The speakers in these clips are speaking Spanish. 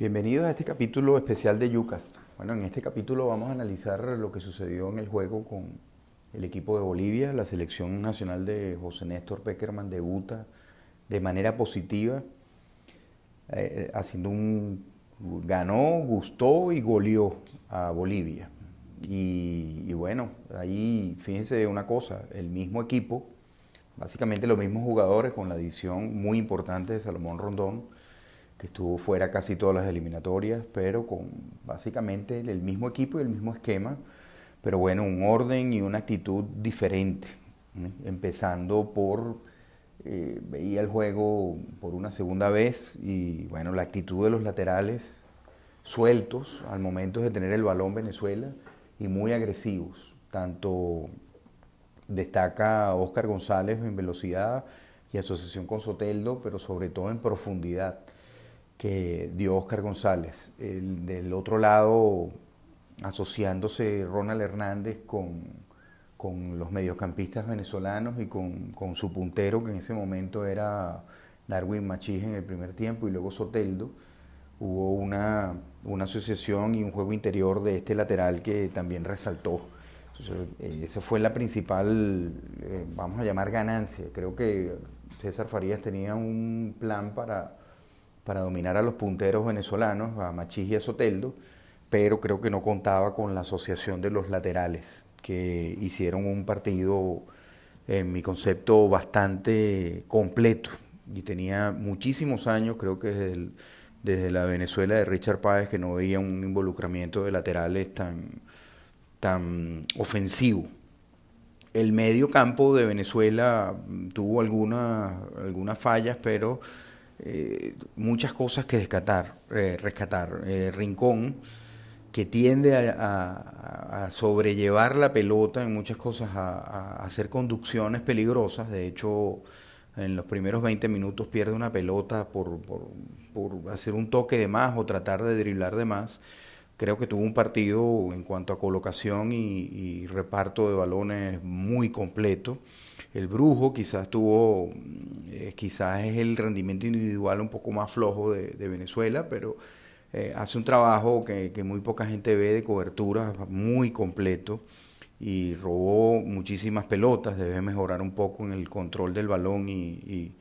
Bienvenidos a este capítulo especial de Yucas. Bueno, en este capítulo vamos a analizar lo que sucedió en el juego con el equipo de Bolivia. La selección nacional de José Néstor Peckerman debuta de manera positiva, eh, haciendo un ganó, gustó y goleó a Bolivia. Y, y, bueno, ahí fíjense una cosa, el mismo equipo, básicamente los mismos jugadores con la adición muy importante de Salomón Rondón, que estuvo fuera casi todas las eliminatorias, pero con básicamente el mismo equipo y el mismo esquema, pero bueno, un orden y una actitud diferente, empezando por, eh, veía el juego por una segunda vez y bueno, la actitud de los laterales sueltos al momento de tener el balón Venezuela y muy agresivos, tanto destaca Oscar González en velocidad y asociación con Soteldo, pero sobre todo en profundidad que dio Oscar González. El, del otro lado, asociándose Ronald Hernández con, con los mediocampistas venezolanos y con, con, su puntero, que en ese momento era Darwin Machís en el primer tiempo, y luego Soteldo. Hubo una, una asociación y un juego interior de este lateral que también resaltó. esa fue la principal, eh, vamos a llamar ganancia. Creo que César Farías tenía un plan para para dominar a los punteros venezolanos, a Machís y a Soteldo, pero creo que no contaba con la asociación de los laterales, que hicieron un partido, en mi concepto, bastante completo. Y tenía muchísimos años, creo que desde, desde la Venezuela de Richard Páez, que no veía un involucramiento de laterales tan, tan ofensivo. El medio campo de Venezuela tuvo algunas algunas fallas, pero eh, muchas cosas que rescatar. Eh, rescatar. Eh, Rincón, que tiende a, sobrellevar la pelota en muchas cosas, a, hacer conducciones peligrosas. De hecho, en los primeros 20 minutos pierde una pelota por, por, hacer un toque de más o tratar de driblar de más. Creo que tuvo un partido en cuanto a colocación y reparto de balones muy completo. El Brujo quizás tuvo, eh, quizás es el rendimiento individual un poco más flojo de, Venezuela, pero eh, hace un trabajo que, muy poca gente ve de cobertura muy completo y robó muchísimas pelotas, debe mejorar un poco en el control del balón y,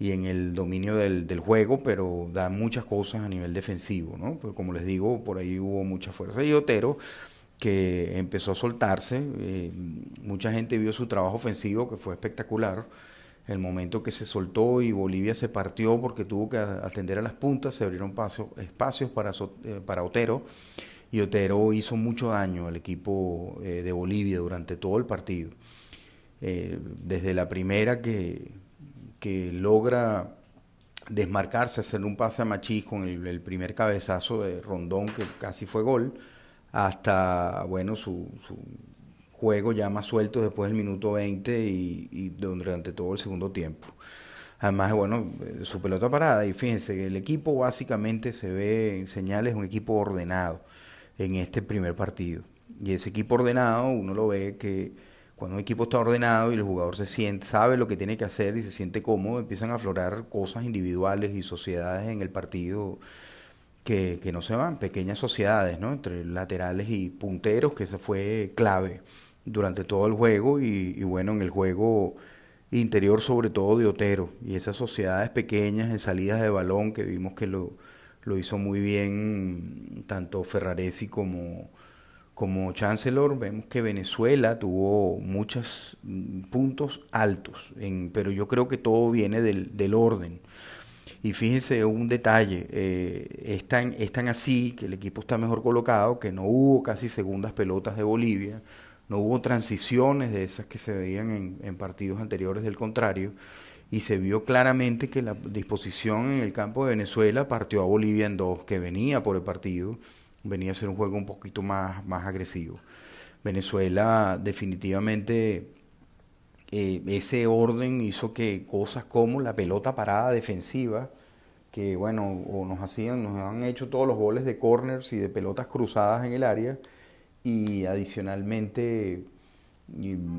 en el dominio del, juego, pero da muchas cosas a nivel defensivo, ¿no? Pues como les digo, por ahí hubo mucha fuerza. Y Otero que empezó a soltarse. Eh, mucha gente vio su trabajo ofensivo, que fue espectacular. El momento que se soltó y Bolivia se partió porque tuvo que atender a las puntas, se abrieron espacios para, eh, para Otero. Y Otero hizo mucho daño al equipo eh, de Bolivia durante todo el partido. desde la primera que, que logra desmarcarse, hacer un pase a Machís con el primer cabezazo de Rondón, que casi fue gol hasta, bueno, su, su juego ya más suelto después del minuto 20 y, durante todo el segundo tiempo. Además, bueno, su pelota parada y fíjense el equipo básicamente se ve en señales un equipo ordenado en este primer partido. Y ese equipo ordenado, uno lo ve que cuando un equipo está ordenado y el jugador se siente, sabe lo que tiene que hacer y se siente cómodo, empiezan a aflorar cosas individuales y sociedades en el partido que, no se van, pequeñas sociedades, ¿no? Entre laterales y punteros, que esa fue clave durante todo el juego y, bueno, en el juego interior sobre todo de Otero y esas sociedades pequeñas en salidas de balón que vimos que lo, lo hizo muy bien tanto Ferraresi como, como Chancellor. Vemos que Venezuela tuvo muchos mm, puntos altos, en, pero yo creo que todo viene del, orden. Y fíjense un detalle, eh, es, tan, así que el equipo está mejor colocado, que no hubo casi segundas pelotas de Bolivia, no hubo transiciones de esas que se veían en, partidos anteriores del contrario, y se vio claramente que la disposición en el campo de Venezuela partió a Bolivia en dos, que venía por el partido, venía a ser un juego un poquito más, más agresivo. Venezuela definitivamente eh, ese orden hizo que cosas como la pelota parada defensiva, que bueno, o nos hacían, nos han hecho todos los goles de corners y de pelotas cruzadas en el área, y adicionalmente,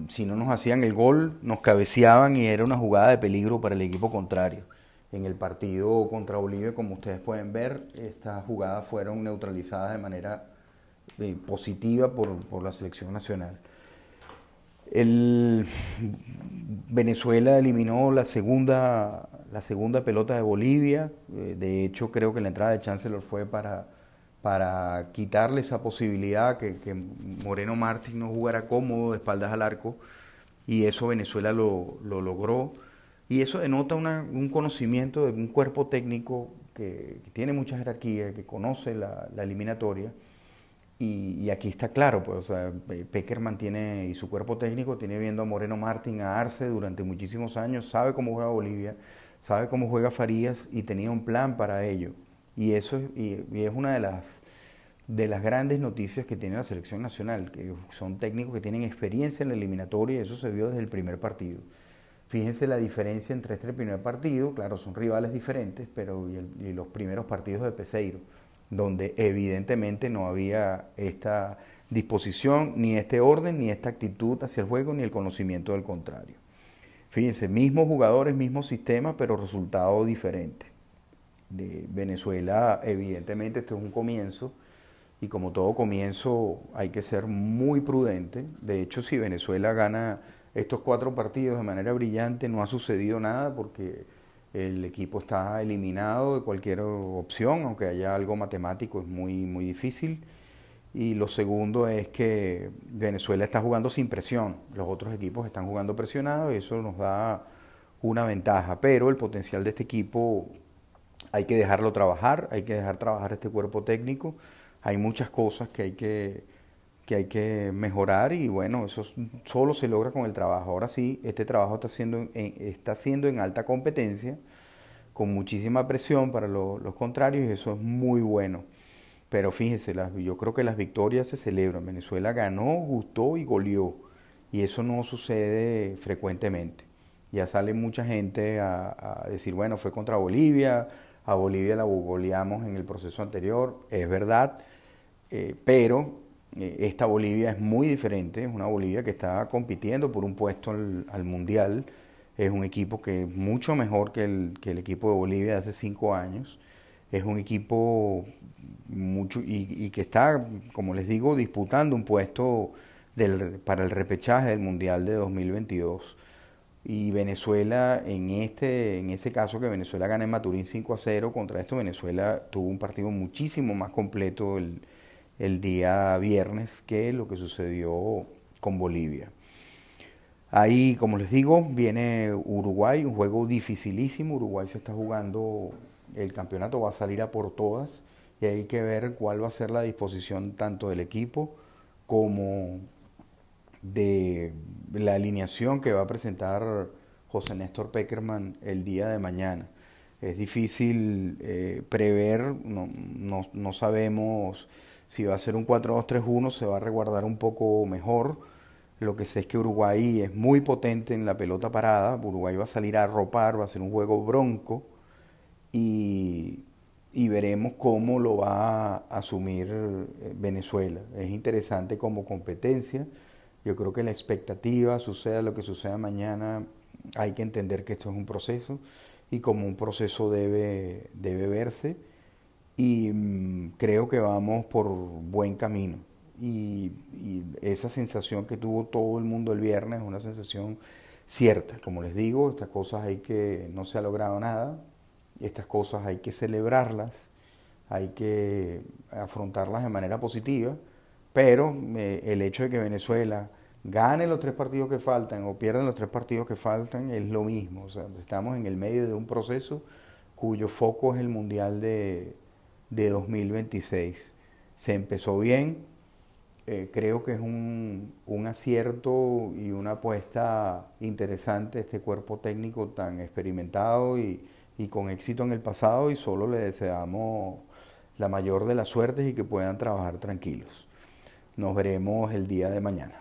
si no nos hacían el gol, nos cabeceaban y era una jugada de peligro para el equipo contrario. En el partido contra Bolivia, como ustedes pueden ver, estas jugadas fueron neutralizadas de manera eh, positiva por, la selección nacional. El Venezuela eliminó la segunda, la segunda pelota de Bolivia. Eh, de hecho, creo que la entrada de Chancellor fue para, para quitarle esa posibilidad que, que Moreno Martín no jugara cómodo de espaldas al arco. Y eso Venezuela lo, lo logró. Y eso denota un conocimiento de un cuerpo técnico que, tiene mucha jerarquía, que conoce la, eliminatoria. Y, aquí está claro, pues, o sea, Peckerman tiene, y su cuerpo técnico tiene viendo a Moreno Martín, a Arce durante muchísimos años, sabe cómo juega Bolivia, sabe cómo juega Farías y tenía un plan para ello. Y eso es una de las, de las grandes noticias que tiene la selección nacional, que son técnicos que tienen experiencia en la eliminatoria y eso se vio desde el primer partido. Fíjense la diferencia entre este primer partido, claro, son rivales diferentes, pero y, los primeros partidos de Peseiro, donde evidentemente no había esta disposición, ni este orden, ni esta actitud hacia el juego, ni el conocimiento del contrario. Fíjense, mismos jugadores, mismo sistema, pero resultado diferente. De Venezuela, evidentemente, este es un comienzo, y como todo comienzo hay que ser muy prudente. De hecho, si Venezuela gana estos cuatro partidos de manera brillante no ha sucedido nada porque el equipo está eliminado de cualquier opción, aunque haya algo matemático, es muy, muy difícil. Y lo segundo es que Venezuela está jugando sin presión, los otros equipos están jugando presionados y eso nos da una ventaja, pero el potencial de este equipo hay que dejarlo trabajar, hay que dejar trabajar este cuerpo técnico, hay muchas cosas que hay que que hay que mejorar y bueno, eso solo se logra con el trabajo. Ahora sí, este trabajo está siendo en, está siendo en alta competencia, con muchísima presión para los contrarios y eso es muy bueno. Pero fíjense, yo creo que las victorias se celebran. Venezuela ganó, gustó y goleó. Y eso no sucede frecuentemente. Ya sale mucha gente a, decir, bueno, fue contra Bolivia, a Bolivia la goleamos en el proceso anterior. Es verdad, eh, pero esta Bolivia es muy diferente, es una Bolivia que está compitiendo por un puesto al, Mundial, es un equipo que es mucho mejor que el, que el equipo de Bolivia de hace cinco años, es un equipo mucho y, que está, como les digo, disputando un puesto del, para el repechaje del Mundial de 2022. Y Venezuela, en, este, en ese caso que Venezuela gana en Maturín 5 a 0, contra esto Venezuela tuvo un partido muchísimo más completo el, el día viernes que lo que sucedió con Bolivia. Ahí, como les digo, viene Uruguay, un juego dificilísimo. Uruguay se está jugando, el campeonato va a salir a por todas y hay que ver cuál va a ser la disposición tanto del equipo como de la alineación que va a presentar José Néstor Peckerman el día de mañana. Es difícil eh, prever, no, no sabemos si va a ser un 4-2-3-1 se va a resguardar un poco mejor. Lo que sé es que Uruguay es muy potente en la pelota parada. Uruguay va a salir a ropar, va a ser un juego bronco y, veremos cómo lo va a asumir eh, Venezuela. Es interesante como competencia. Yo creo que la expectativa, suceda lo que suceda mañana, hay que entender que esto es un proceso y como un proceso debe, debe verse y mm, creo que vamos por buen camino. Y, esa sensación que tuvo todo el mundo el viernes es una sensación cierta. Como les digo, estas cosas hay que, no se ha logrado nada, estas cosas hay que celebrarlas, hay que afrontarlas de manera positiva, pero eh, el hecho de que Venezuela gane los tres partidos que faltan o pierda los tres partidos que faltan es lo mismo. O sea, estamos en el medio de un proceso cuyo foco es el Mundial de, de 2026. Se empezó bien, eh, creo que es un, acierto y una apuesta interesante este cuerpo técnico tan experimentado y, y con éxito en el pasado y solo le deseamos la mayor de las suertes y que puedan trabajar tranquilos. Nos veremos el día de mañana.